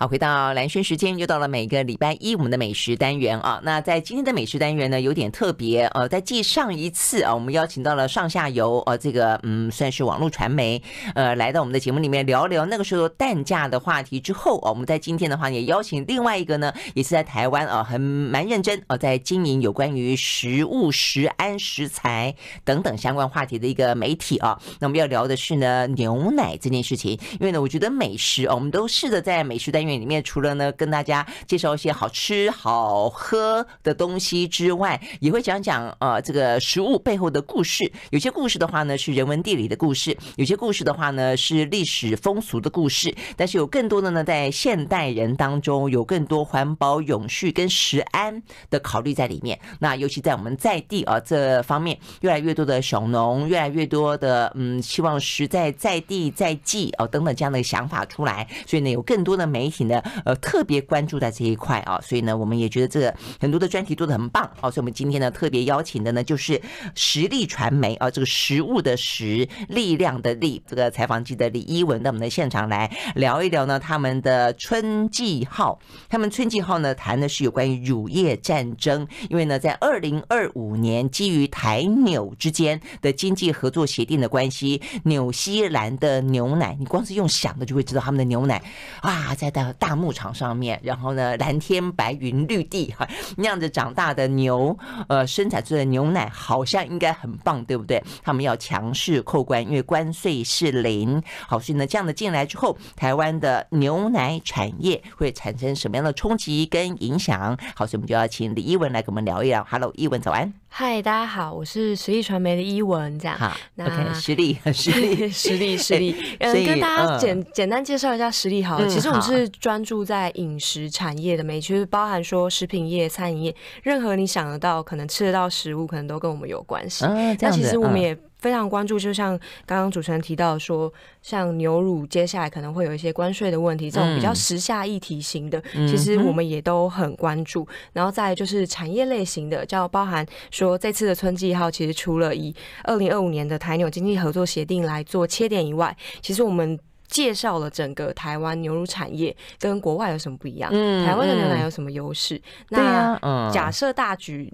好，回到蓝轩时间，又到了每个礼拜一我们的美食单元啊。那在今天的美食单元呢，有点特别呃，在继上一次啊，我们邀请到了上下游呃，这个嗯，算是网络传媒呃，来到我们的节目里面聊聊那个时候蛋价的话题之后啊，我们在今天的话也邀请另外一个呢，也是在台湾啊，很蛮认真哦，在经营有关于食物、食安、食材等等相关话题的一个媒体啊。那我们要聊的是呢，牛奶这件事情，因为呢，我觉得美食，我们都试着在美食单元。里面除了呢跟大家介绍一些好吃好喝的东西之外，也会讲讲呃这个食物背后的故事。有些故事的话呢是人文地理的故事，有些故事的话呢是历史风俗的故事。但是有更多的呢在现代人当中有更多环保永续跟食安的考虑在里面。那尤其在我们在地啊这方面，越来越多的小农，越来越多的嗯希望实在在地在地哦等等这样的想法出来，所以呢有更多的媒体。呢，呃，特别关注在这一块啊，所以呢，我们也觉得这个很多的专题做得很棒啊，所以我们今天呢特别邀请的呢就是实力传媒啊，这个食物的食，力量的力，这个采访记者李一文到我们的现场来聊一聊呢他们的春季号，他们春季号呢谈的是有关于乳业战争，因为呢在二零二五年基于台纽之间的经济合作协定的关系，纽西兰的牛奶，你光是用想的就会知道他们的牛奶啊，在大。大牧场上面，然后呢，蓝天白云绿地哈，那样子长大的牛，呃，生产出的牛奶好像应该很棒，对不对？他们要强势扣关，因为关税是零。好，所以呢，这样的进来之后，台湾的牛奶产业会产生什么样的冲击跟影响？好，所以我们就要请李一文来跟我们聊一聊。Hello，一文早安。嗨，大家好，我是实力传媒的一文，这样。好，OK，实力，实力，实 力，实力。嗯，跟大家简简单介绍一下实力好了。其实我们是专注在饮食产业的媒体，就是包含说食品业、餐饮业，任何你想得到可能吃得到食物，可能都跟我们有关系。那其实我们也。非常关注，就像刚刚主持人提到说，像牛乳接下来可能会有一些关税的问题，这种比较时下议题型的，其实我们也都很关注。然后再就是产业类型的，叫包含说这次的春季号，其实除了以二零二五年的台纽经济合作协定来做切点以外，其实我们。介绍了整个台湾牛乳产业跟国外有什么不一样？嗯，台湾的牛奶有什么优势？那假设大举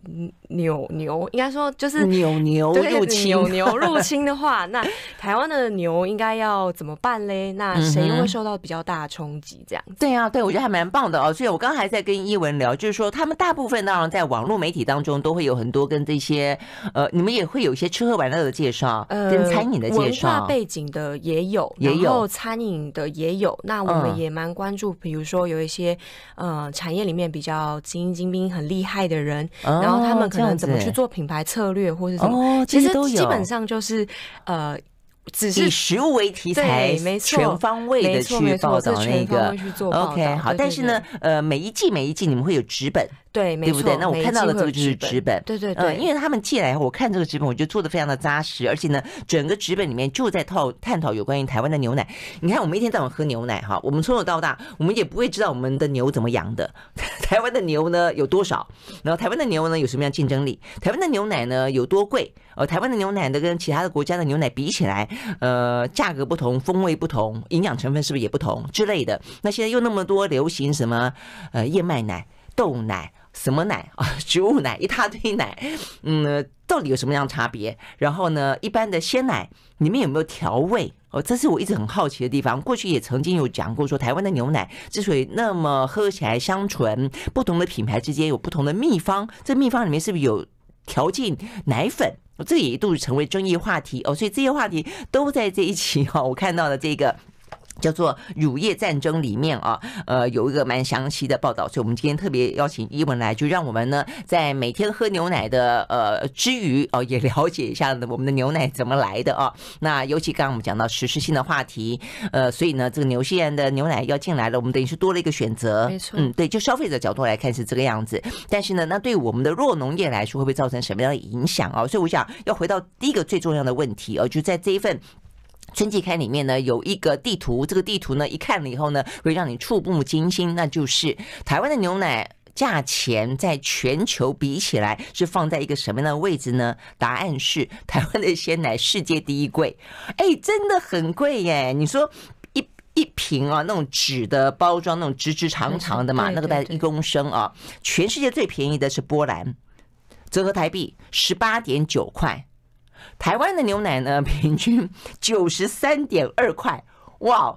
牛牛，应该说就是牛牛入侵，牛牛入侵的话，那台湾的牛应该要怎么办嘞？那谁又会受到比较大的冲击？这样子？对啊，对，我觉得还蛮棒的哦。所以我刚刚还在跟一文聊，就是说他们大部分当然在网络媒体当中都会有很多跟这些呃，你们也会有一些吃喝玩乐的介绍，跟餐饮的介绍，文化背景的也有，也有。餐饮的也有，那我们也蛮关注，比如说有一些呃产业里面比较精英精兵很厉害的人，然后他们可能怎么去做品牌策略或是什么，其实基本上就是呃。只是以食物为题材，没错，全方位的去报道那个。OK，好，但是呢，呃，每一季每一季你们会有纸本，对，对不对？那我看到的这个就是纸本，对对对，因为他们寄来，我看这个纸本，我觉得做的非常的扎实，而且呢，整个纸本里面就在套探讨有关于台湾的牛奶。你看，我们一天到晚喝牛奶哈，我们从小到大，我们也不会知道我们的牛怎么养的。台湾的牛呢有多少？然后台湾的牛呢有什么样竞争力？台湾的牛奶呢有多贵？呃，台湾的牛奶呢跟其他的国家的牛奶比起来，呃，价格不同，风味不同，营养成分是不是也不同之类的？那现在又那么多流行什么呃燕麦奶、豆奶、什么奶 啊，植物奶一大堆奶，嗯，到底有什么样差别？然后呢，一般的鲜奶里面有没有调味？哦，这是我一直很好奇的地方。过去也曾经有讲过，说台湾的牛奶之所以那么喝起来香醇，不同的品牌之间有不同的秘方，这秘方里面是不是有调进奶粉？这也一度成为争议话题哦，所以这些话题都在这一期哈，我看到的这个。叫做乳业战争里面啊，呃，有一个蛮详细的报道，所以我们今天特别邀请伊文来，就让我们呢在每天喝牛奶的呃之余哦，也了解一下我们的牛奶怎么来的啊。那尤其刚刚我们讲到实施性的话题，呃，所以呢，这个牛西兰的牛奶要进来了，我们等于是多了一个选择。没错，嗯，对，就消费者角度来看是这个样子。但是呢，那对我们的弱农业来说，会不会造成什么样的影响啊？所以我想要回到第一个最重要的问题哦，就在这一份。春季刊里面呢有一个地图，这个地图呢一看了以后呢会让你触目惊心，那就是台湾的牛奶价钱在全球比起来是放在一个什么样的位置呢？答案是台湾的鲜奶世界第一贵，哎，真的很贵耶！你说。一瓶啊，那种纸的包装，那种直直长长的嘛，那个大概一公升啊。全世界最便宜的是波兰，折合台币十八点九块。台湾的牛奶呢，平均九十三点二块。哇，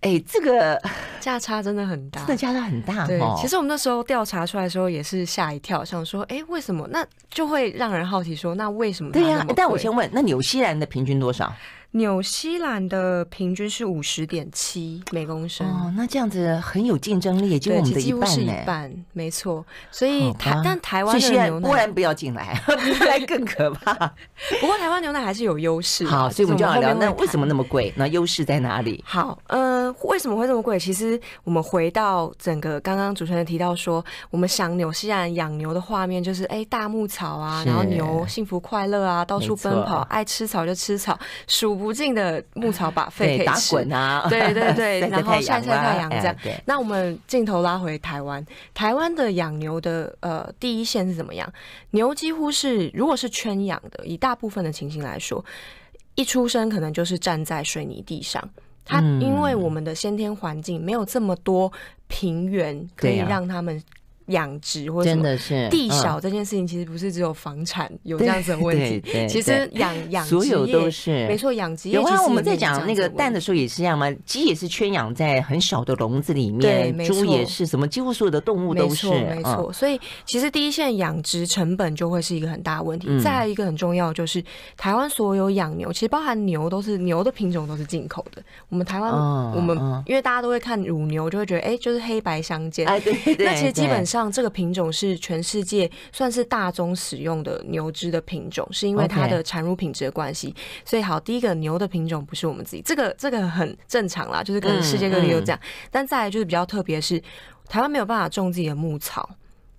哎，这个价差真的很大，真的价差很大。对，其实我们那时候调查出来的时候也是吓一跳，想说，哎，为什么？那就会让人好奇说，那为什么？对呀，但我先问，那纽西兰的平均多少？纽西兰的平均是五十点七每公升哦，那这样子很有竞争力，也就我们的一半呢。几乎是一半，没错。所以台但台湾的牛奶，不然不要进来，来更可怕。不过台湾牛奶还是有优势。好，所以我们就要聊，那为什么那么贵？那优势在哪里？好，呃，为什么会这么贵？其实我们回到整个刚刚主持人提到说，我们想纽西兰养牛的画面，就是哎大牧草啊，然后牛幸福快乐啊，到处奔跑，爱吃草就吃草，数。无尽的牧草把肺可以吃，打滚啊，对 对对，然后晒晒太阳这样。那我们镜头拉回台湾，台湾的养牛的呃第一线是怎么样？牛几乎是如果是圈养的，以大部分的情形来说，一出生可能就是站在水泥地上。它因为我们的先天环境没有这么多平原可以让他们。养殖或者什么地小这件事情，其实不是只有房产有这样子的问题。其实养 养所有都是没错，养殖业。有啊，我们在讲那个蛋的时候也是这样嘛，鸡也是圈养在很小的笼子里面，猪也是什么，几乎所有的动物都是。没错，所以其实第一线养殖成本就会是一个很大的问题。再来一个很重要就是，台湾所有养牛，其实包含牛都是牛的品种都是进口的。我们台湾，我们因为大家都会看乳牛，就会觉得哎，就是黑白相间。哎，对对。那其实基本上。像这个品种是全世界算是大宗使用的牛只的品种，是因为它的产乳品质的关系。所以好，第一个牛的品种不是我们自己，这个这个很正常啦，就是跟世界各地都这样。嗯嗯、但再来就是比较特别是，台湾没有办法种自己的牧草，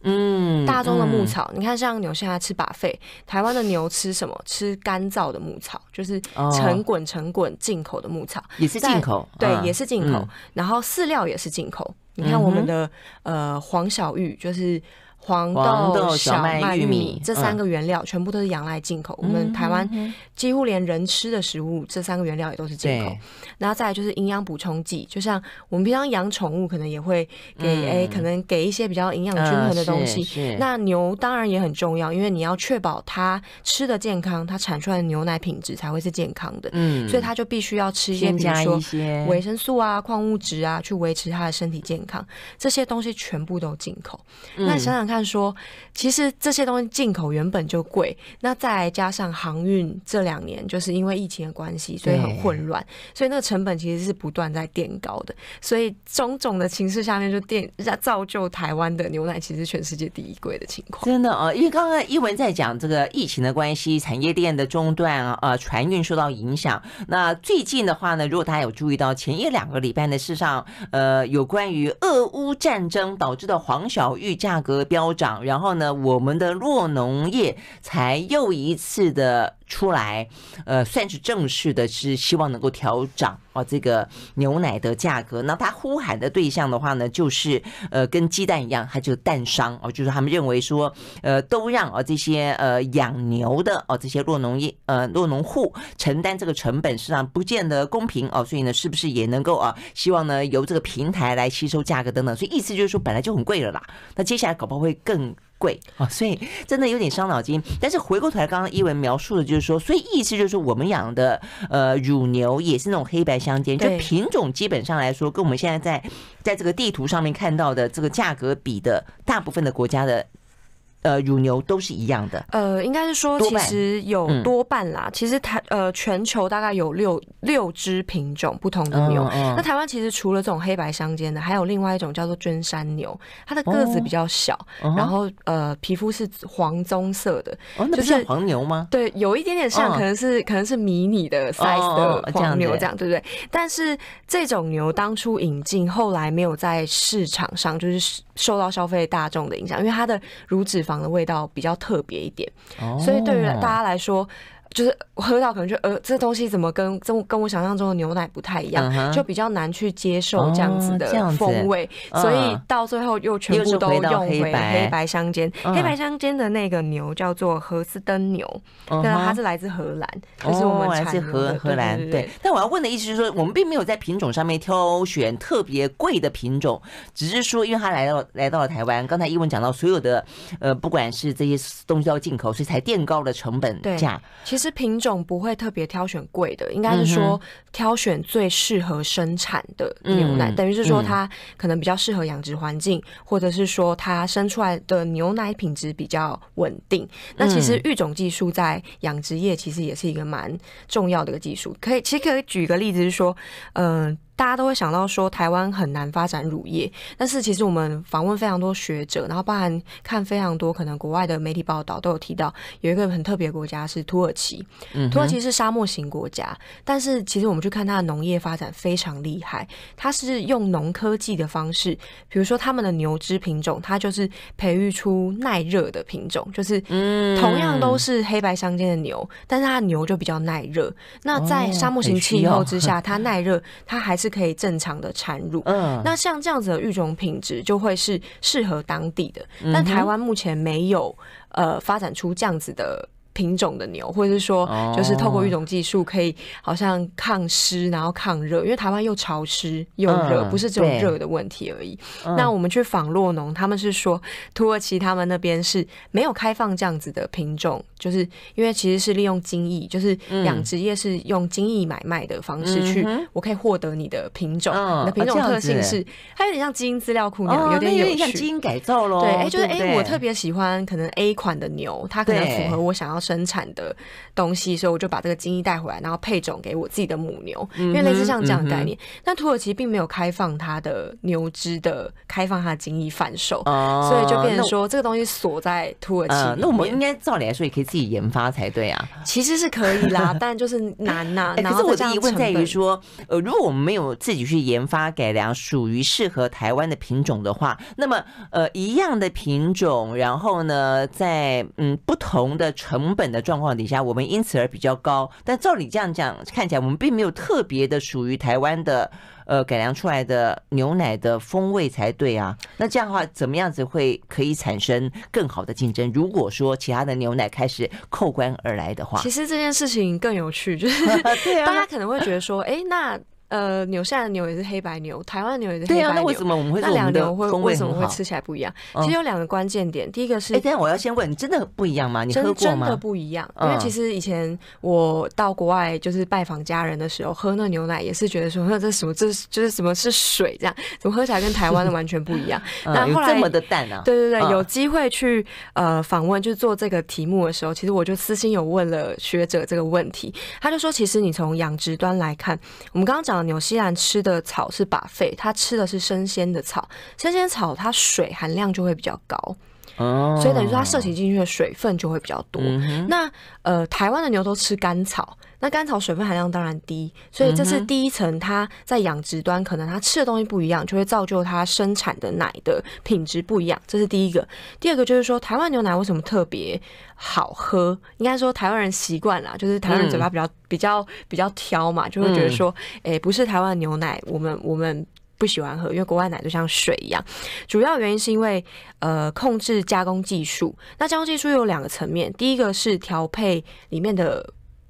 嗯，大宗的牧草，嗯、你看像牛现在吃 buffet，台湾的牛吃什么？吃干燥的牧草，就是成滚成滚进口的牧草，也是进口，对，也是进口。嗯、然后饲料也是进口。你看我们的呃黄小玉就是。黄豆、小麦、玉米这三个原料全部都是仰赖进口。我们台湾几乎连人吃的食物，这三个原料也都是进口。然后再来就是营养补充剂，就像我们平常养宠物，可能也会给哎，可能给一些比较营养均衡的东西。那牛当然也很重要，因为你要确保它吃的健康，它产出来的牛奶品质才会是健康的。嗯，所以它就必须要吃一些，比如说维生素啊、矿物质啊，去维持它的身体健康。这些东西全部都进口。那想想看。看说，其实这些东西进口原本就贵，那再加上航运这两年就是因为疫情的关系，所以很混乱，所以那个成本其实是不断在垫高的。所以种种的情势下面，就垫造就台湾的牛奶其实全世界第一贵的情况。真的啊，因为刚刚一文在讲这个疫情的关系，产业链的中断啊，呃，船运受到影响。那最近的话呢，如果大家有注意到前一两个礼拜的，事实上，呃，有关于俄乌战争导致的黄小玉价格飙。高涨，然后呢，我们的弱农业才又一次的出来，呃，算是正式的，是希望能够调涨啊，这个牛奶的价格。那他呼喊的对象的话呢，就是呃，跟鸡蛋一样，他就蛋商哦，就是他们认为说，呃，都让啊这些呃养牛的哦这些酪农业呃酪农户承担这个成本，实际上不见得公平哦。所以呢，是不是也能够啊，希望呢由这个平台来吸收价格等等。所以意思就是说，本来就很贵了啦，那接下来搞不好会更。贵啊，所以真的有点伤脑筋。但是回过头来，刚刚一文描述的就是说，所以意思就是说，我们养的呃乳牛也是那种黑白相间，就品种基本上来说，跟我们现在在在这个地图上面看到的这个价格比的大部分的国家的。呃，乳牛都是一样的。呃，应该是说，其实有多半啦。其实台呃，全球大概有六六只品种不同的牛。那台湾其实除了这种黑白相间的，还有另外一种叫做绢山牛，它的个子比较小，然后呃，皮肤是黄棕色的。哦，那不是黄牛吗？对，有一点点像，可能是可能是迷你的 size 的黄牛这样，对不对？但是这种牛当初引进，后来没有在市场上就是受到消费大众的影响，因为它的乳脂肪的味道比较特别一点，所以对于大家来说，就是喝到可能就呃，这东西怎么跟跟跟我想象中的牛奶不太一样，嗯、就比较难去接受这样子的风味，哦、所以到最后又全部都用回黑白相间。黑白相间、嗯、的那个牛叫做荷斯登牛，但是，它是来自荷兰，就是我们来自荷荷兰。对，但我要问的意思是说，我们并没有在品种上面挑选特别贵的品种，只是说因为它来到来到了台湾，刚才一文讲到所有的呃，不管是这些东西要进口，所以才垫高了成本价。其实品种不会特别挑选贵的，应该是说挑选最适合生产的牛奶，嗯、等于是说它可能比较适合养殖环境，或者是说它生出来的牛奶品质比较稳定。那其实育种技术在养殖业其实也是一个蛮重要的一个技术。可以，其实可以举个例子，是说，嗯、呃。大家都会想到说台湾很难发展乳业，但是其实我们访问非常多学者，然后包含看非常多可能国外的媒体报道都有提到，有一个很特别的国家是土耳其。土耳其是沙漠型国家，但是其实我们去看它的农业发展非常厉害，它是用农科技的方式，比如说他们的牛只品种，它就是培育出耐热的品种，就是同样都是黑白相间的牛，但是它的牛就比较耐热。那在沙漠型气候之下，它耐热，它还是是可以正常的产乳，嗯，那像这样子的育种品质就会是适合当地的，但台湾目前没有呃发展出这样子的。品种的牛，或者是说，就是透过育种技术，可以好像抗湿，然后抗热，因为台湾又潮湿又热，不是只有热的问题而已。那我们去访洛农，他们是说土耳其他们那边是没有开放这样子的品种，就是因为其实是利用精益，就是养殖业是用精益买卖的方式去，我可以获得你的品种，你的品种特性是它有点像基因资料库那样，有点有点，像基因改造喽。对，哎，就是哎，我特别喜欢可能 A 款的牛，它可能符合我想要生产的东西，所以我就把这个精液带回来，然后配种给我自己的母牛，因为类似像这样的概念。但土耳其并没有开放它的牛只的开放它的精液贩售，所以就变成说这个东西锁在土耳其。那我们应该照理来说也可以自己研发才对啊。其实是可以啦，但就是难呐。可是我的疑问在于说，呃，如果我们没有自己去研发改良属于适合台湾的品种的话，那么呃一样的品种，然后呢，在嗯不同的成本的状状况底下，我们因此而比较高。但照你这样讲，看起来我们并没有特别的属于台湾的呃改良出来的牛奶的风味才对啊。那这样的话，怎么样子会可以产生更好的竞争？如果说其他的牛奶开始扣关而来的话，其实这件事情更有趣，就是 大家可能会觉得说，哎，那。呃，纽西兰的牛也是黑白牛，台湾的牛也是黑白牛。对啊，那为什么我们会说我们的风味很好？为什么会吃起来不一样？其实有两个关键点，第一个是，哎，等下我要先问，真的不一样吗？你喝过吗？真的不一样，因为其实以前我到国外就是拜访家人的时候，喝那牛奶也是觉得说，那这什么？这是就是什么是水？这样怎么喝起来跟台湾的完全不一样？那后来这么的淡啊？对对对，有机会去呃访问，就是做这个题目的时候，其实我就私心有问了学者这个问题，他就说，其实你从养殖端来看，我们刚刚讲的纽西兰吃。的草是 buffet，它吃的是生鲜的草，生鲜草它水含量就会比较高，哦，所以等于说它摄取进去的水分就会比较多。嗯、那呃，台湾的牛都吃干草，那甘草水分含量当然低，所以这是第一层，它在养殖端可能它吃的东西不一样，就会造就它生产的奶的品质不一样，这是第一个。第二个就是说，台湾牛奶为什么特别好喝？应该说台湾人习惯了，就是台湾人嘴巴比较、嗯、比较比较挑嘛，就会觉得说，哎、欸，不是台湾牛奶，我们我们不喜欢喝，因为国外奶就像水一样。主要原因是因为呃，控制加工技术。那加工技术有两个层面，第一个是调配里面的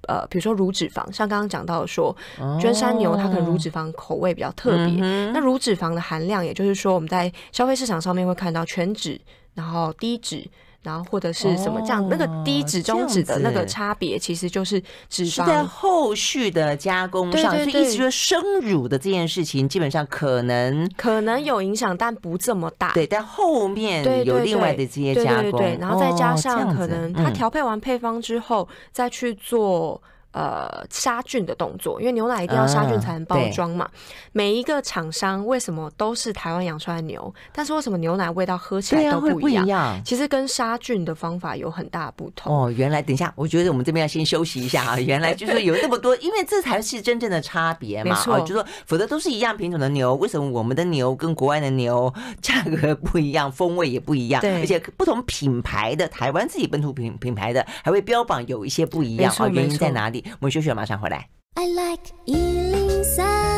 呃，比如说乳脂肪，像刚刚讲到的说，娟山牛它可能乳脂肪口味比较特别。哦、那乳脂肪的含量，也就是说我们在消费市场上面会看到全脂，然后低脂。然后或者是什么这样，哦、那个低脂中脂的那个差别，其实就是脂肪是在后续的加工上，对对对，所以意思说生乳的这件事情基本上可能可能有影响，但不这么大。对，但后面有另外的这些加工，对，对，对，对，然后再加上可能他调配完配方之后，再去做。呃杀菌的动作，因为牛奶一定要杀菌才能包装嘛。嗯、每一个厂商为什么都是台湾养出来的牛，但是为什么牛奶味道喝起来都不一样？啊、一样其实跟杀菌的方法有很大不同。哦，原来等一下，我觉得我们这边要先休息一下啊。原来就是有那么多，因为这才是真正的差别嘛。哦，就说否则都是一样品种的牛，为什么我们的牛跟国外的牛价格不一样，风味也不一样？对，而且不同品牌的台湾自己本土品品牌的还会标榜有一些不一样啊、哦，原因在哪里？我们休息了，马上回来。I like 103.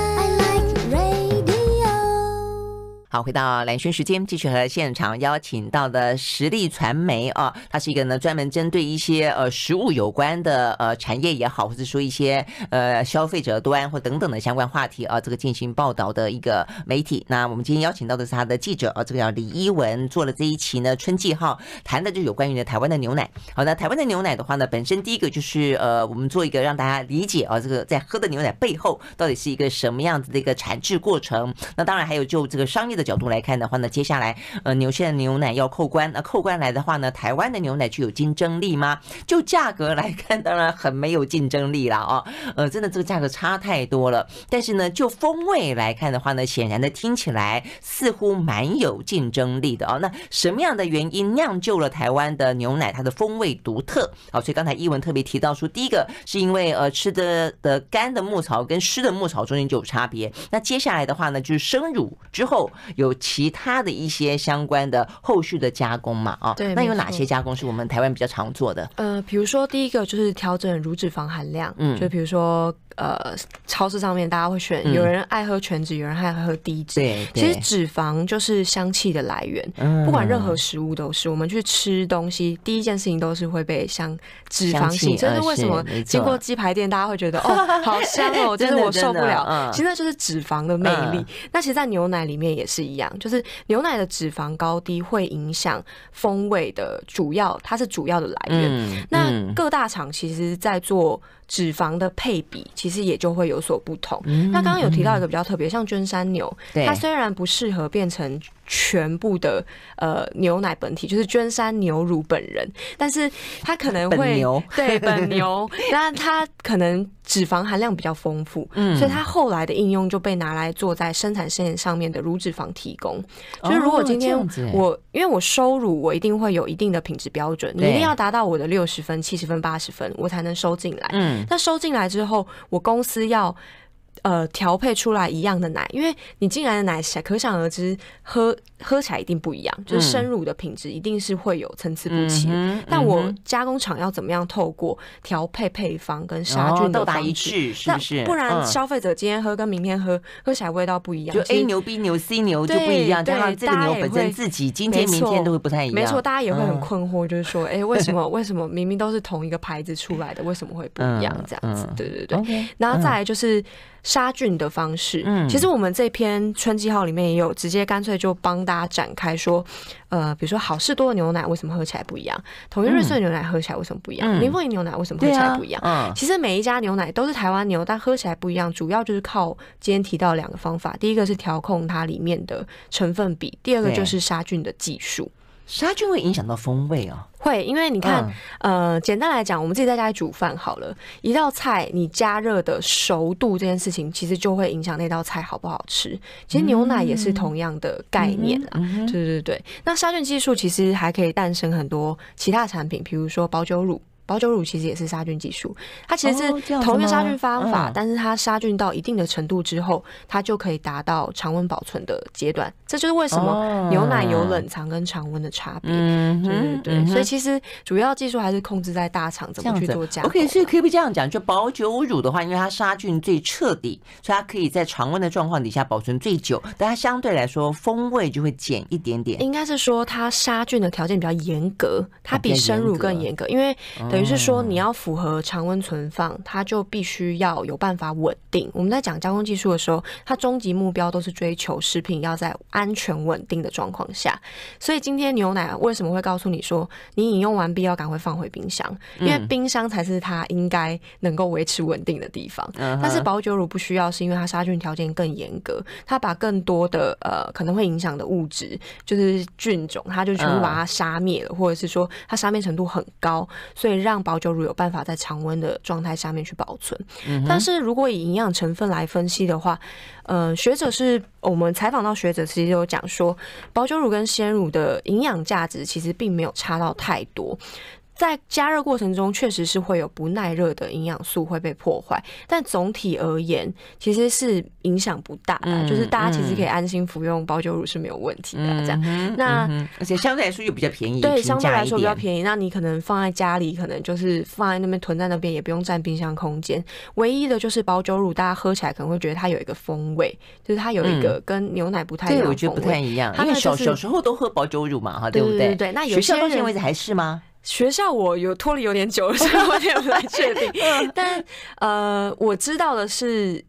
好，回到蓝轩时间，继续和现场邀请到的实力传媒啊，它是一个呢专门针对一些呃食物有关的呃产业也好，或者说一些呃消费者端或等等的相关话题啊，这个进行报道的一个媒体。那我们今天邀请到的是他的记者啊，这个叫李一文，做了这一期呢春季号，谈的就有关于呢台湾的牛奶。好，那台湾的牛奶的话呢，本身第一个就是呃，我们做一个让大家理解啊，这个在喝的牛奶背后到底是一个什么样子的一个产制过程。那当然还有就这个商业的角度来看的话呢，接下来呃，牛现在牛奶要扣关，那扣关来的话呢，台湾的牛奶具有竞争力吗？就价格来看，当然很没有竞争力了啊，呃，真的这个价格差太多了。但是呢，就风味来看的话呢，显然的听起来似乎蛮有竞争力的啊。那什么样的原因酿就了台湾的牛奶它的风味独特？好，所以刚才一文特别提到说，第一个是因为呃吃的的干的牧草跟湿的牧草中间就有差别。那接下来的话呢，就是生乳之后有。其他的一些相关的后续的加工嘛，啊，对，那有哪些加工是我们台湾比较常做的？呃，比如说第一个就是调整乳脂肪含量，嗯，就比如说。呃，超市上面大家会选，有人爱喝全脂，有人爱喝低脂。对，其实脂肪就是香气的来源，不管任何食物都是。我们去吃东西，第一件事情都是会被香脂肪吸引。这是为什么？经过鸡排店，大家会觉得哦，好香哦，真的我受不了。其实那就是脂肪的魅力。那其实，在牛奶里面也是一样，就是牛奶的脂肪高低会影响风味的主要，它是主要的来源。那各大厂其实，在做。脂肪的配比其实也就会有所不同。嗯、那刚刚有提到一个比较特别，像绢山牛，它虽然不适合变成全部的呃牛奶本体，就是娟山牛乳本人，但是它可能会本 对本牛，但它可能脂肪含量比较丰富，嗯，所以它后来的应用就被拿来做在生产线上面的乳脂肪提供。哦、就是如果今天我因为我收乳，我一定会有一定的品质标准，你一定要达到我的六十分、七十分、八十分，我才能收进来。嗯，那收进来之后，我公司要。呃，调配出来一样的奶，因为你进来的奶，可想而知，喝喝起来一定不一样，就是生乳的品质一定是会有参差不齐。嗯、但我加工厂要怎么样透过调配配方跟杀菌的方式，哦、一致是不是？不然消费者今天喝跟明天喝喝起来味道不一样，就 A 牛、B 牛、C 牛就不一样。对，对这个牛本身自己今天、明天都会不太一样。没错，大家也会很困惑，就是说，哎、嗯，为什么为什么明明都是同一个牌子出来的，为什么会不一样？这样子，对对对。然后再来就是。杀菌的方式，嗯，其实我们这篇春季号里面也有直接干脆就帮大家展开说，呃，比如说好事多的牛奶为什么喝起来不一样？统一瑞穗牛奶喝起来为什么不一样？林凤营牛奶为什么喝起来不一样？嗯，其实每一家牛奶都是台湾牛，但喝起来不一样，主要就是靠今天提到两个方法，第一个是调控它里面的成分比，第二个就是杀菌的技术。杀菌会影响到风味啊？会，因为你看，嗯、呃，简单来讲，我们自己在家里煮饭好了，一道菜你加热的熟度这件事情，其实就会影响那道菜好不好吃。其实牛奶也是同样的概念啊，对对对。那杀菌技术其实还可以诞生很多其他产品，比如说保酒乳。保酒乳其实也是杀菌技术，它其实是同一个杀菌方法，但是它杀菌到一定的程度之后，它就可以达到常温保存的阶段。这就是为什么牛奶有冷藏跟常温的差别。对对对，所以其实主要技术还是控制在大厂怎么去做加工。OK，所以可以不这样讲，就保酒乳的话，因为它杀菌最彻底，所以它可以在常温的状况底下保存最久，但它相对来说风味就会减一点点。应该是说它杀菌的条件比较严格，它比生乳更严格，因为。等于是说，你要符合常温存放，它就必须要有办法稳定。我们在讲加工技术的时候，它终极目标都是追求食品要在安全稳定的状况下。所以今天牛奶为什么会告诉你说，你饮用完毕要赶快放回冰箱？因为冰箱才是它应该能够维持稳定的地方。但是保酒乳不需要，是因为它杀菌条件更严格，它把更多的呃可能会影响的物质，就是菌种，它就全部把它杀灭了，或者是说它杀灭程度很高，所以。让保酒乳有办法在常温的状态下面去保存。但是如果以营养成分来分析的话，呃，学者是我们采访到学者，其实有讲说，保酒乳跟鲜乳的营养价值其实并没有差到太多。在加热过程中，确实是会有不耐热的营养素会被破坏，但总体而言，其实是影响不大的，嗯、就是大家其实可以安心服用保酒乳是没有问题的。这样，嗯、那、嗯、而且相对来说又比较便宜，对，相对来说比较便宜。那你可能放在家里，可能就是放在那边囤在那边，也不用占冰箱空间。唯一的就是保酒乳，大家喝起来可能会觉得它有一个风味，就是它有一个跟牛奶不太一样。对，我觉得不太一样，因为小小时候都喝保酒乳嘛，哈，对不对？对对对。那有些学校到现在为止还是吗？学校我有脱离有点久了，所以我也不太确定。但呃，我知道的是。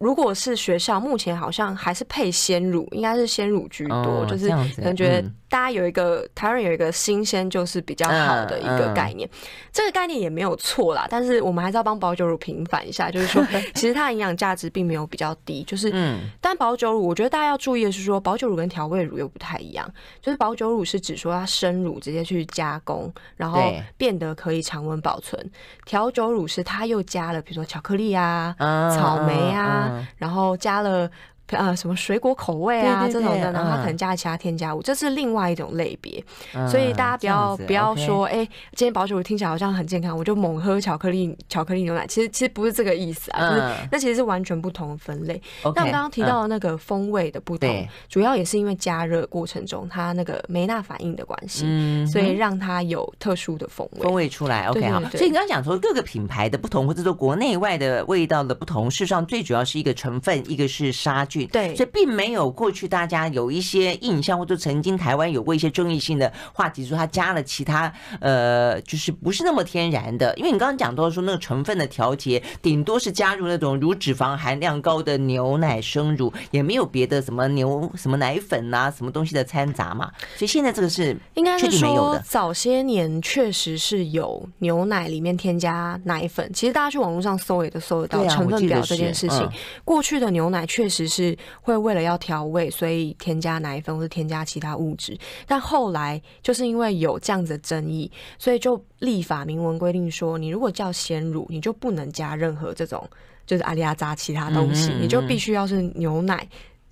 如果是学校，目前好像还是配鲜乳，应该是鲜乳居多，哦、就是可能觉得大家有一个、嗯、台湾有一个新鲜就是比较好的一个概念，嗯嗯、这个概念也没有错啦。但是我们还是要帮保酒乳平反一下，就是说 其实它的营养价值并没有比较低，就是但保酒乳，我觉得大家要注意的是说，保酒乳跟调味乳又不太一样，就是保酒乳是指说它生乳直接去加工，然后变得可以常温保存，调酒乳是它又加了比如说巧克力啊、嗯、草莓啊。然后加了。呃，什么水果口味啊，这种的，然后它可能加了其他添加物，嗯、这是另外一种类别。嗯、所以大家不要不要说，哎今天保酒乳听起来好像很健康，我就猛喝巧克力巧克力牛奶。其实其实不是这个意思啊，嗯、就是那其实是完全不同的分类。那、嗯、我们刚刚提到的那个风味的不同，嗯、主要也是因为加热过程中它那个梅纳反应的关系，嗯、所以让它有特殊的风味风味出来。OK 好，所以你刚刚讲说各个品牌的不同，或者说国内外的味道的不同，事实上最主要是一个成分，一个是杀菌。对，所以并没有过去大家有一些印象，或者曾经台湾有过一些争议性的话题，说它加了其他呃，就是不是那么天然的。因为你刚刚讲到说那个成分的调节，顶多是加入那种乳脂肪含量高的牛奶生乳，也没有别的什么牛什么奶粉啊，什么东西的掺杂嘛。所以现在这个是应该是说早些年确实是有牛奶里面添加奶粉，其实大家去网络上搜也都搜得到成分表这件事情。过去的牛奶确实是。会为了要调味，所以添加奶粉或者添加其他物质。但后来就是因为有这样子的争议，所以就立法明文规定说，你如果叫鲜乳，你就不能加任何这种就是阿里阿扎其他东西，嗯嗯嗯，你就必须要是牛奶。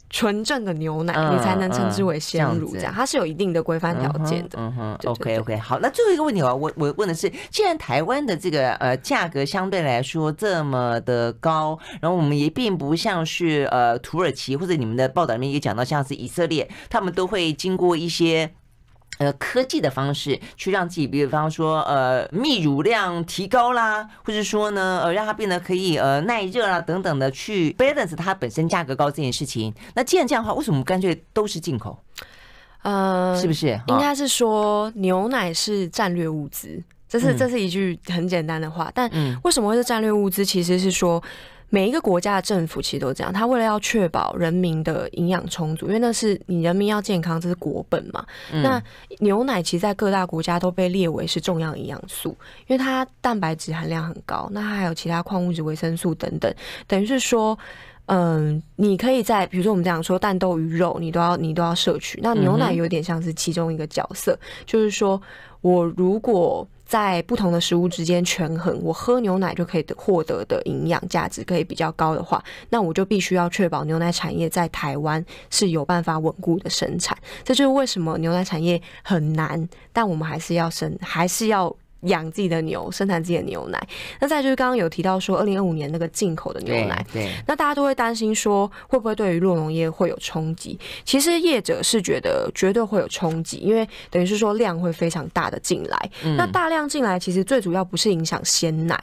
纯正的牛奶，你才能称之为鲜乳，这样它是有一定的规范条件的。嗯哼，OK OK，好，那最后一个问题我我我问的是，既然台湾的这个呃价格相对来说这么的高，然后我们也并不像是呃土耳其或者你们的报道里面也讲到，像是以色列，他们都会经过一些。呃，科技的方式去让自己，比方说，呃，泌乳量提高啦，或者说呢，呃，让它变得可以呃耐热啦等等的，去 balance 它本身价格高这件事情。那既然这样的话，为什么干脆都是进口？呃，是不是？应该是说牛奶是战略物资，这是这是一句很简单的话。但为什么会是战略物资？其实是说。每一个国家的政府其实都这样，他为了要确保人民的营养充足，因为那是你人民要健康，这是国本嘛。嗯、那牛奶其实，在各大国家都被列为是重要营养素，因为它蛋白质含量很高，那它还有其他矿物质、维生素等等，等于是说，嗯，你可以在比如说我们这样说，蛋、豆、鱼、肉，你都要你都要摄取。那牛奶有点像是其中一个角色，嗯、就是说我如果。在不同的食物之间权衡，我喝牛奶就可以获得的营养价值可以比较高的话，那我就必须要确保牛奶产业在台湾是有办法稳固的生产。这就是为什么牛奶产业很难，但我们还是要生，还是要。养自己的牛，生产自己的牛奶。那再就是刚刚有提到说，二零二五年那个进口的牛奶，对，对，那大家都会担心说，会不会对于酪农业会有冲击？其实业者是觉得绝对会有冲击，因为等于是说量会非常大的进来。嗯、那大量进来，其实最主要不是影响鲜奶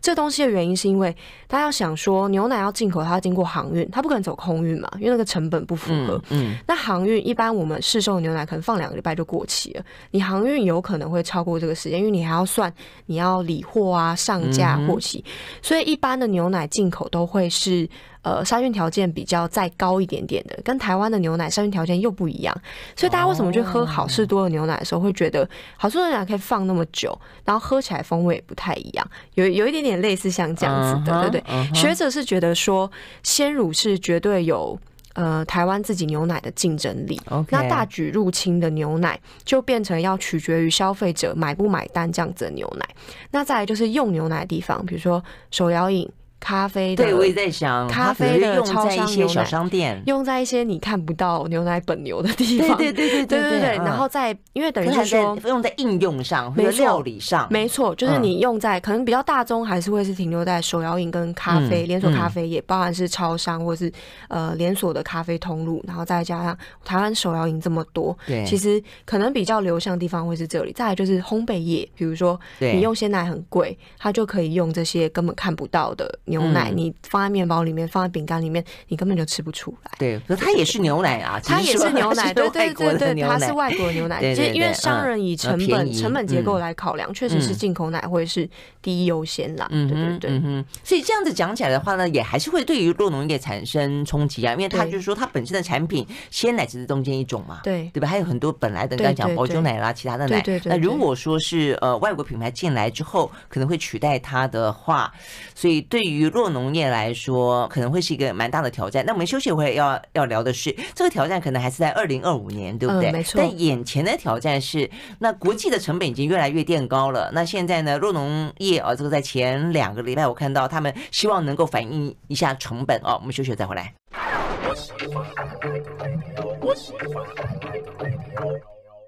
这东西的原因，是因为大家要想说，牛奶要进口，它要经过航运，它不可能走空运嘛，因为那个成本不符合。嗯，嗯那航运一般我们市售的牛奶可能放两个礼拜就过期了，你航运有可能会超过这个时间，因为你还要。算你要理货啊，上架货期，嗯、所以一般的牛奶进口都会是呃杀菌条件比较再高一点点的，跟台湾的牛奶杀菌条件又不一样。所以大家为什么去喝好事多的牛奶的时候会觉得好事多牛奶可以放那么久，然后喝起来风味也不太一样，有有一点点类似像这样子的，uh 对不对？uh. 学者是觉得说鲜乳是绝对有。呃台湾自己牛奶的竞争力。那大举入侵的牛奶就变成要取决于消费者买不买单这样子的牛奶。那再来就是用牛奶的地方，比如说手摇饮。咖啡的，对，我也在想，咖啡的用在一些小商店，用在一些你看不到牛奶本牛的地方，对对对对对对。然后在，因为等于是说用在应用上，或者料理上，没错，就是你用在可能比较大宗，还是会是停留在手摇饮跟咖啡连锁咖啡，也包含是超商或是呃连锁的咖啡通路，然后再加上台湾手摇饮这么多，对，其实可能比较流向的地方会是这里。再来就是烘焙业，比如说你用鲜奶很贵，它就可以用这些根本看不到的牛奶，你。放在面包里面，放在饼干里面，你根本就吃不出来。对，可它也是牛奶啊，它也是牛 奶，对对对对，它是外国牛奶。其实因为商人以成本成本结构来考量，确实是进口奶会是第一优先啦。对对对。所以这样子讲起来的话呢，也还是会对于洛农业产生冲击啊，因为它就是说它本身的产品鲜奶只是中间一种嘛，对对吧？还有很多本来的刚才讲保酒奶啦，其他的奶。那如果说是呃外国品牌进来之后，可能会取代它的话，所以对于酪农业来说可能会是一个蛮大的挑战。那我们休息会要要聊的是，这个挑战可能还是在二零二五年，对不对？嗯、没错。但眼前的挑战是，那国际的成本已经越来越垫高了。那现在呢，弱农业啊，这个在前两个礼拜我看到他们希望能够反映一下成本哦。我们休息再回来。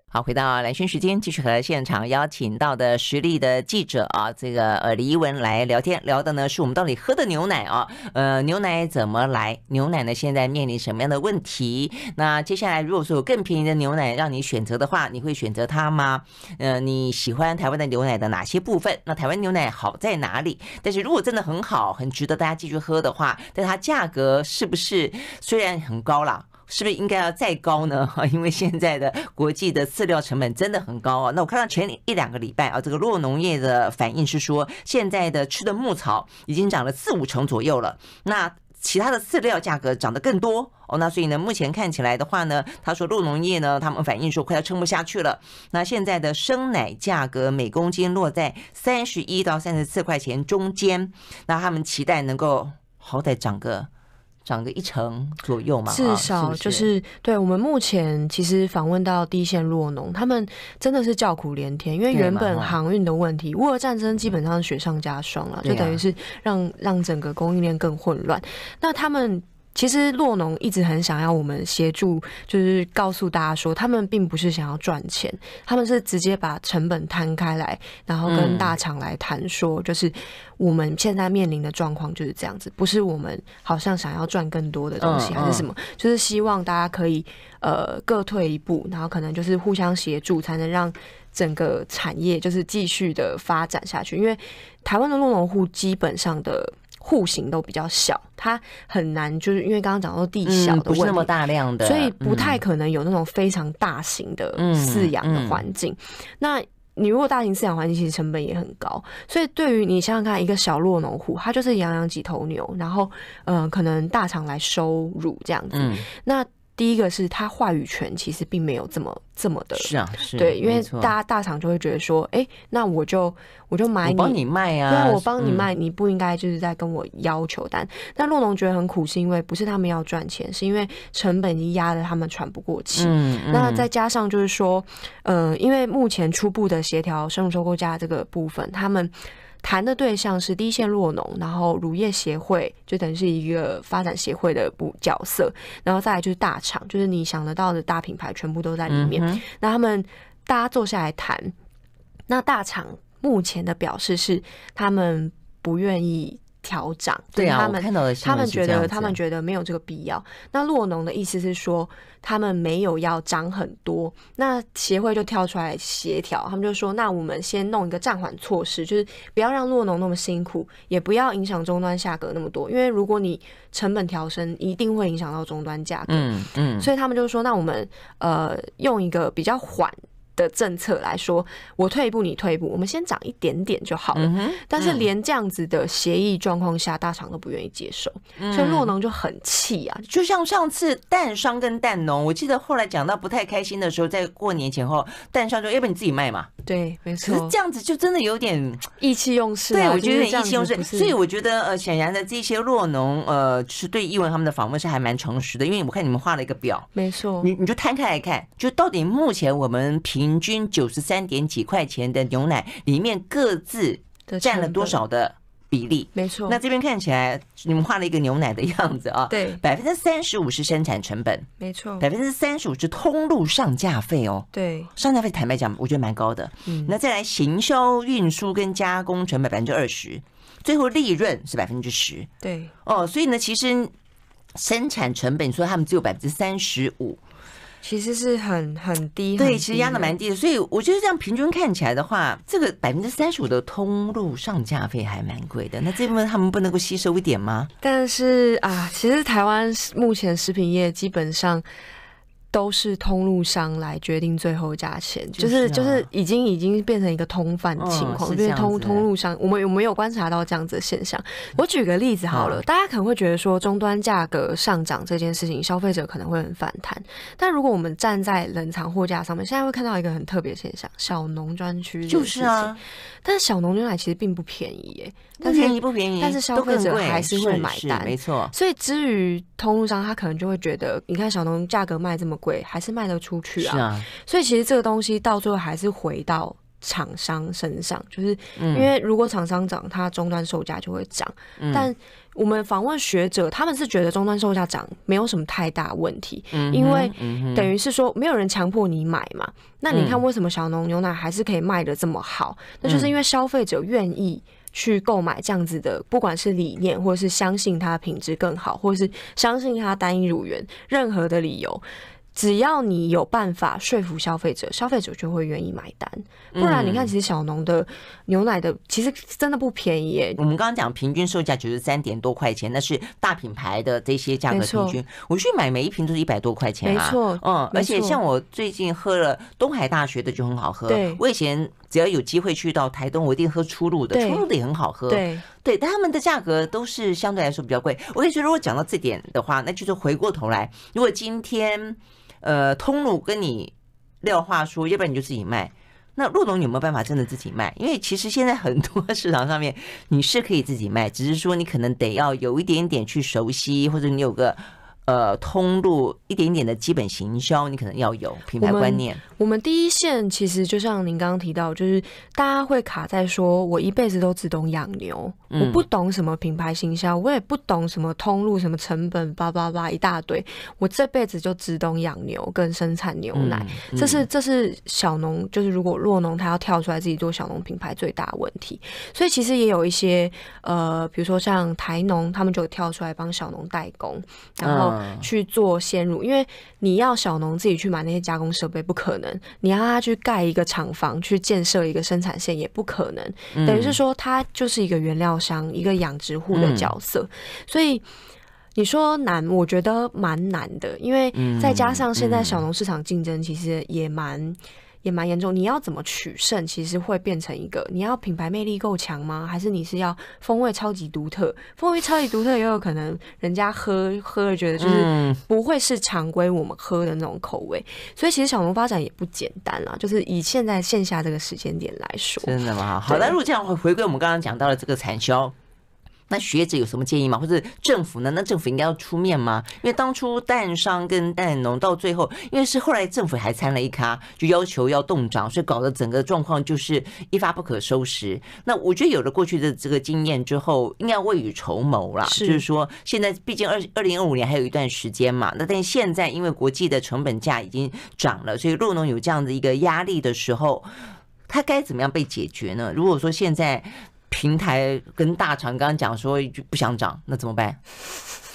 好，回到兰萱时间，继续和现场邀请到的实力的记者啊，这个呃李怡雯来聊天，聊的呢是我们到底喝的牛奶啊，呃牛奶怎么来？牛奶呢现在面临什么样的问题？那接下来如果说有更便宜的牛奶让你选择的话，你会选择它吗？呃，你喜欢台湾的牛奶的哪些部分？那台湾牛奶好在哪里？但是如果真的很好，很值得大家继续喝的话，但它价格是不是虽然很高啦？是不是应该要再高呢？哈 因为现在的国际的饲料成本真的很高啊。那我看到前一两个礼拜啊，这个酪农业的反应是说，现在的吃的牧草已经涨了四五成左右了。那其他的饲料价格涨得更多哦。那所以呢，目前看起来的话呢，他说酪农业呢，他们反映说快要撑不下去了。那现在的生奶价格每公斤落在三十一到三十四块钱中间。那他们期待能够好歹涨个。涨个一成左右嘛，至少就是对我们目前其实访问到第一线弱农，他们真的是叫苦连天，因为原本航运的问题，乌俄战争基本上雪上加霜了，就等于是让让整个供应链更混乱。那他们。其实洛农一直很想要我们协助，就是告诉大家说，他们并不是想要赚钱，他们是直接把成本摊开来，然后跟大厂来谈说，就是我们现在面临的状况就是这样子，不是我们好像想要赚更多的东西，还是什么，就是希望大家可以呃各退一步，然后可能就是互相协助，才能让整个产业就是继续的发展下去。因为台湾的落农户基本上的。户型都比较小，它很难，就是因为刚刚讲到地小的问题，不是那么大量的，所以不太可能有那种非常大型的饲养的环境。那你如果大型饲养环境，其实成本也很高。所以对于你想想看，一个小落农户，他就是养养几头牛，然后嗯，可能大厂来收乳这样子。那第一个是他话语权其实并没有这么这么的，是啊，是对，因为大家大厂就会觉得说，哎、欸，那我就我就买你，帮你卖啊，对，我帮你卖，你不应该就是在跟我要求单。嗯、但洛农觉得很苦，是因为不是他们要赚钱，是因为成本已经压得他们喘不过气。嗯嗯、那再加上就是说，呃，因为目前初步的协调生物收购价这个部分，他们。谈的对象是第一线落农，然后乳业协会就等于是一个发展协会的不角色，然后再来就是大厂，就是你想得到的大品牌全部都在里面。嗯、那他们大家坐下来谈，那大厂目前的表示是他们不愿意。调涨，对啊，他们看到的他们觉得他们觉得没有这个必要。那洛农的意思是说，他们没有要涨很多。那协会就跳出来协调，他们就说，那我们先弄一个暂缓措施，就是不要让洛农那么辛苦，也不要影响终端价格那么多。因为如果你成本调升，一定会影响到终端价格。嗯嗯。所以他们就说，那我们呃用一个比较缓。的政策来说，我退一步，你退一步，我们先涨一点点就好了。但是连这样子的协议状况下，大厂都不愿意接受，嗯、所以洛农就很气啊。就像上次蛋商跟蛋农，我记得后来讲到不太开心的时候，在过年前后，蛋商说：“要不然你自己卖嘛。”对，没错。可是这样子就真的有点意气用事、啊。对，我觉得有点意气用事。所以我觉得呃，显然的这些洛农呃，是对艺文他们的访问是还蛮诚实的，因为我看你们画了一个表，没错。你你就摊开来看，就到底目前我们平。平均九十三点几块钱的牛奶里面各自占了多少的比例？没错。那这边看起来，你们画了一个牛奶的样子啊。对，百分之三十五是生产成本，没错。百分之三十五是通路上架费哦。对，上架费坦白讲，我觉得蛮高的。嗯。那再来行销、运输跟加工成本百分之二十，最后利润是百分之十。对。哦，所以呢，其实生产成本，你说他们只有百分之三十五。其实是很很低，对，其实压的蛮低的，所以我觉得这样平均看起来的话，这个百分之三十五的通路上架费还蛮贵的。那这部分他们不能够吸收一点吗？但是啊，其实台湾目前食品业基本上。都是通路商来决定最后价钱，就是就是已经已经变成一个通贩情况，因为通通路商，我们有没有观察到这样子的现象？我举个例子好了，大家可能会觉得说终端价格上涨这件事情，消费者可能会很反弹。但如果我们站在冷藏货架上面，现在会看到一个很特别的现象：小农专区就是啊。但是小农牛奶其实并不便宜耶，不便宜不便宜，但是消费者还是会买单，没错。所以至于通路商，他可能就会觉得，你看小农价格卖这么贵，还是卖得出去啊。是啊。所以其实这个东西到最后还是回到厂商身上，就是因为如果厂商涨，它终端售价就会涨。嗯。但我们访问学者，他们是觉得终端售价涨没有什么太大问题，因为等于是说没有人强迫你买嘛。那你看为什么小农牛奶还是可以卖得这么好？那就是因为消费者愿意去购买这样子的，不管是理念，或者是相信它品质更好，或者是相信它单一乳源，任何的理由。只要你有办法说服消费者，消费者就会愿意买单。不然，你看，其实小农的牛奶的其实真的不便宜耶。我们刚刚讲平均售价九十三点多块钱，那是大品牌的这些价格平均。我去买每一瓶都是一百多块钱啊。没错，嗯，而且像我最近喝了东海大学的就很好喝。对，我以前只要有机会去到台东，我一定喝初露的，初露的也很好喝。对，对，但他们的价格都是相对来说比较贵。我跟你说，如果讲到这点的话，那就是回过头来，如果今天。呃，通路跟你撂话说，要不然你就自己卖。那酪农有没有办法真的自己卖？因为其实现在很多市场上面你是可以自己卖，只是说你可能得要有一点点去熟悉，或者你有个。呃，通路一点点的基本行销，你可能要有品牌观念。我们，我们第一线其实就像您刚刚提到，就是大家会卡在说，我一辈子都只懂养牛，嗯、我不懂什么品牌行销，我也不懂什么通路、什么成本，叭叭叭一大堆。我这辈子就只懂养牛跟生产牛奶，嗯嗯、这是这是小农，就是如果弱农他要跳出来自己做小农品牌最大问题。所以其实也有一些呃，比如说像台农，他们就跳出来帮小农代工，然后。去做鲜乳，因为你要小农自己去买那些加工设备不可能，你要他去盖一个厂房，去建设一个生产线也不可能。嗯、等于是说，他就是一个原料商，一个养殖户的角色。嗯、所以你说难，我觉得蛮难的，因为再加上现在小农市场竞争其实也蛮。也蛮严重，你要怎么取胜？其实会变成一个，你要品牌魅力够强吗？还是你是要风味超级独特？风味超级独特，也有可能人家喝喝了觉得就是不会是常规我们喝的那种口味。所以其实小农发展也不简单啦，就是以现在线下这个时间点来说，真的吗？好，那如果这样回回归我们刚刚讲到的这个产销。那学者有什么建议吗？或者政府呢？那政府应该要出面吗？因为当初蛋商跟蛋农到最后，因为是后来政府还参了一咖，就要求要冻涨，所以搞得整个状况就是一发不可收拾。那我觉得有了过去的这个经验之后，应该要未雨绸缪啦。是就是说，现在毕竟二二零二五年还有一段时间嘛。那但现在因为国际的成本价已经涨了，所以酪农有这样的一个压力的时候，它该怎么样被解决呢？如果说现在。平台跟大厂刚刚讲说一句不想涨，那怎么办？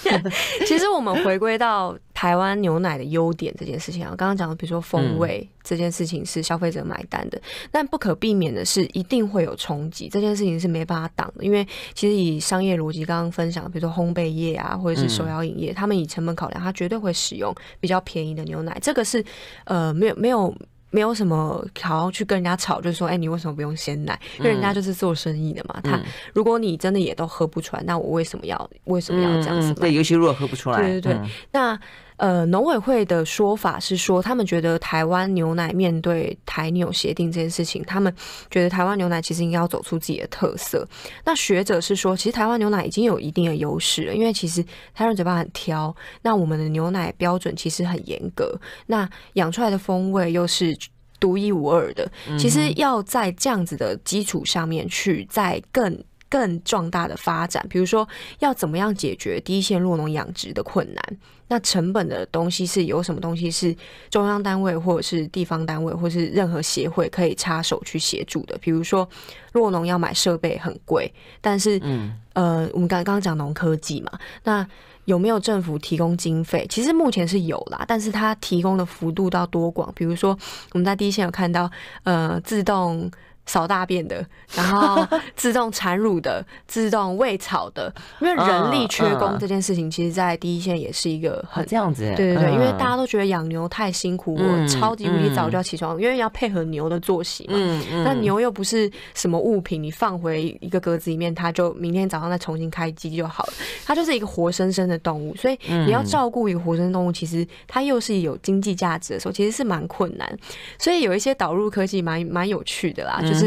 其实我们回归到台湾牛奶的优点这件事情啊，刚刚讲的，比如说风味这件事情是消费者买单的，嗯、但不可避免的是一定会有冲击，这件事情是没办法挡的，因为其实以商业逻辑刚刚分享，比如说烘焙业啊，或者是手摇饮业，嗯、他们以成本考量，他绝对会使用比较便宜的牛奶，这个是呃没有没有。没有什么好好去跟人家吵，就是说，哎，你为什么不用鲜奶？因为人家就是做生意的嘛。他如果你真的也都喝不出来，那我为什么要为什么要这样子？对，尤其如果喝不出来，对对对。那呃，农委会的说法是说，他们觉得台湾牛奶面对台纽协定这件事情，他们觉得台湾牛奶其实应该要走出自己的特色。那学者是说，其实台湾牛奶已经有一定的优势了，因为其实台湾嘴巴很挑，那我们的牛奶标准其实很严格，那养出来的风味又是独一无二的。其实要在这样子的基础上面去再更。更壮大的发展，比如说要怎么样解决第一线落农养殖的困难？那成本的东西是有什么东西是中央单位或者是地方单位或是任何协会可以插手去协助的？比如说落农要买设备很贵，但是嗯呃，我们刚刚讲农科技嘛，那有没有政府提供经费？其实目前是有啦，但是它提供的幅度到多广？比如说我们在第一线有看到呃自动。扫大便的，然后自动产乳的，自动喂草的，因为人力缺工这件事情，其实，在第一线也是一个很这样子。对对对，因为大家都觉得养牛太辛苦，我超级无敌早就要起床，因为要配合牛的作息嘛。那牛又不是什么物品，你放回一个格子里面，它就明天早上再重新开机就好了。它就是一个活生生的动物，所以你要照顾一个活生生动物，其实它又是有经济价值的时候，其实是蛮困难。所以有一些导入科技蛮蛮有趣的啦。就是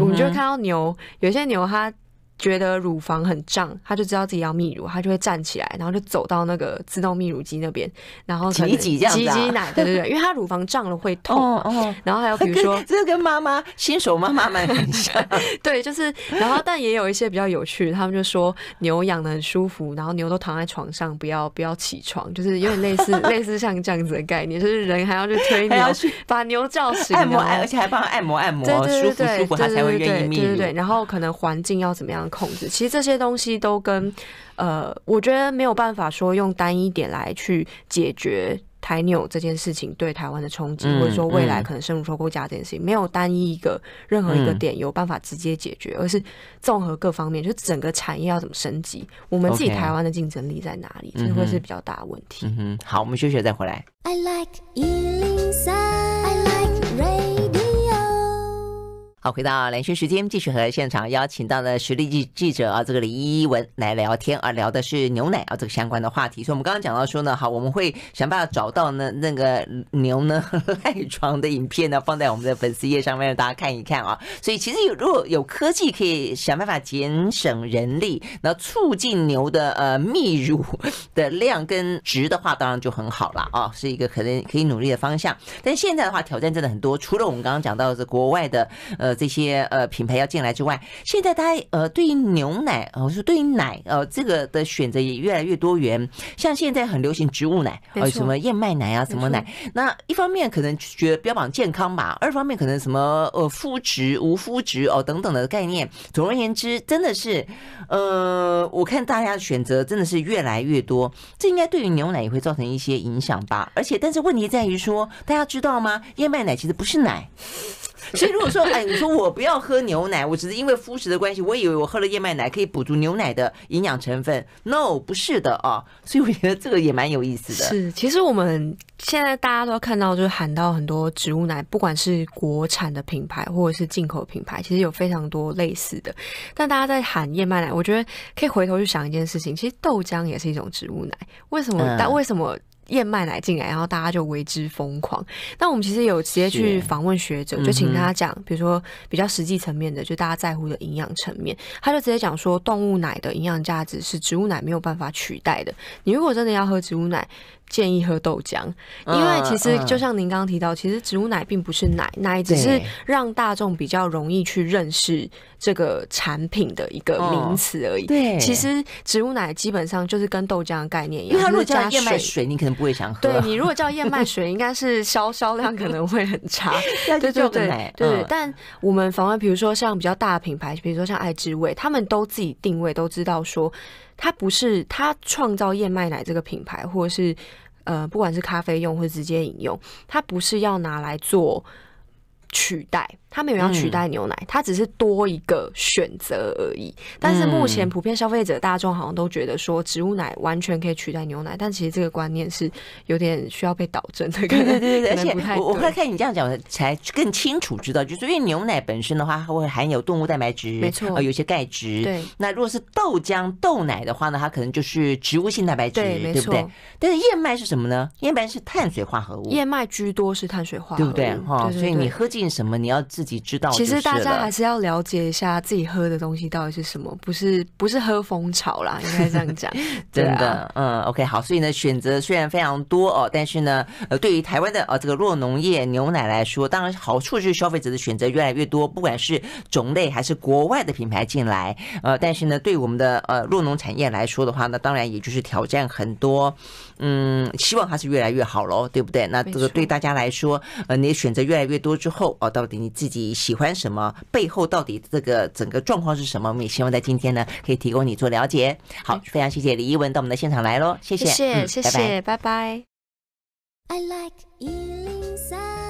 我们就会看到牛，有些牛它。觉得乳房很胀，他就知道自己要泌乳，他就会站起来，然后就走到那个自动泌乳机那边，然后挤挤这样挤挤奶，对对对，因为他乳房胀了会痛。哦哦。然后还有比如说，这个跟妈妈新手妈妈们很像。对，就是，然后但也有一些比较有趣，他们就说牛养的很舒服，然后牛都躺在床上，不要不要起床，就是有点类似类似像这样子的概念，就是人还要去推牛，把牛叫醒，按摩，而且还帮他按摩按摩，舒服舒服，他才会愿意泌乳。对对对，然后可能环境要怎么样？控制，其实这些东西都跟，呃，我觉得没有办法说用单一点来去解决台纽这件事情对台湾的冲击，或者说未来可能深入收购价这件事情，没有单一一个任何一个点有办法直接解决，而是综合各方面，就整个产业要怎么升级，我们自己台湾的竞争力在哪里，这会是比较大的问题。嗯哼，好，我们休息再回来。I like 好，回到兰萱时间，继续和现场邀请到的实力记记者啊，这个李依文来聊天啊，聊的是牛奶啊这个相关的话题。所以，我们刚刚讲到说呢，好，我们会想办法找到呢那个牛呢赖床的影片呢，放在我们的粉丝页上面让大家看一看啊。所以，其实有如果有科技可以想办法节省人力，然后促进牛的呃泌乳的量跟值的话，当然就很好了啊，是一个可能可以努力的方向。但现在的话，挑战真的很多，除了我们刚刚讲到的是国外的呃。这些呃品牌要进来之外，现在大家呃对于牛奶呃说对于奶呃这个的选择也越来越多元，像现在很流行植物奶，呃什么燕麦奶啊什么奶，那一方面可能觉得标榜健康吧，二方面可能什么呃肤质无肤质哦等等的概念。总而言之，真的是呃我看大家的选择真的是越来越多，这应该对于牛奶也会造成一些影响吧。而且但是问题在于说，大家知道吗？燕麦奶其实不是奶。所以如果说，哎，你说我不要喝牛奶，我只是因为肤食的关系，我以为我喝了燕麦奶可以补足牛奶的营养成分，no，不是的啊。所以我觉得这个也蛮有意思的。是，其实我们现在大家都看到，就是喊到很多植物奶，不管是国产的品牌或者是进口品牌，其实有非常多类似的。但大家在喊燕麦奶，我觉得可以回头去想一件事情，其实豆浆也是一种植物奶，为什么？但为什么？燕麦奶进来，然后大家就为之疯狂。那我们其实有直接去访问学者，就请他讲，比如说比较实际层面的，就大家在乎的营养层面，他就直接讲说，动物奶的营养价值是植物奶没有办法取代的。你如果真的要喝植物奶，建议喝豆浆，因为其实就像您刚刚提到，其实植物奶并不是奶，奶只是让大众比较容易去认识这个产品的一个名词而已。对，其实植物奶基本上就是跟豆浆的概念一样，如果叫燕麦水，你可能不会想喝。对，你如果叫燕麦水，应该是销销量可能会很差。对对对对，但我们访问，比如说像比较大的品牌，比如说像爱之味，他们都自己定位，都知道说。它不是它创造燕麦奶这个品牌，或者是呃，不管是咖啡用或者直接饮用，它不是要拿来做取代，它没有要取代牛奶，它只是多一个选择而已。但是目前普遍消费者大众好像都觉得说植物奶完全可以取代牛奶，但其实这个观念是有点需要被导正的。对对对对，而且我我会看你这样讲才更清楚知道，就是因为牛奶本身的话，它会含有动物蛋白质，没错，有些钙质。对。那如果是豆浆、豆奶的话呢，它可能就是植物性蛋白质，对，没错。对不对？但是燕麦是什么呢？燕麦是碳水化合物，燕麦居多是碳水化合物，对不对？哈，所以你喝进什么，你要自己知道。其实。大家还是要了解一下自己喝的东西到底是什么，不是不是喝风潮啦，应该这样讲。真的，嗯，OK，好，所以呢，选择虽然非常多哦，但是呢，呃，对于台湾的呃这个酪农业牛奶来说，当然好处就是消费者的选择越来越多，不管是种类还是国外的品牌进来，呃，但是呢，对我们的呃酪农产业来说的话呢，当然也就是挑战很多。嗯，希望它是越来越好喽，对不对？那这个对大家来说，呃，你选择越来越多之后，哦，到底你自己喜欢什么？背后到底这个整个状况是什么？我们也希望在今天呢，可以提供你做了解。好，非常谢谢李一文到我们的现场来喽，谢谢，谢谢，谢谢，拜拜。I like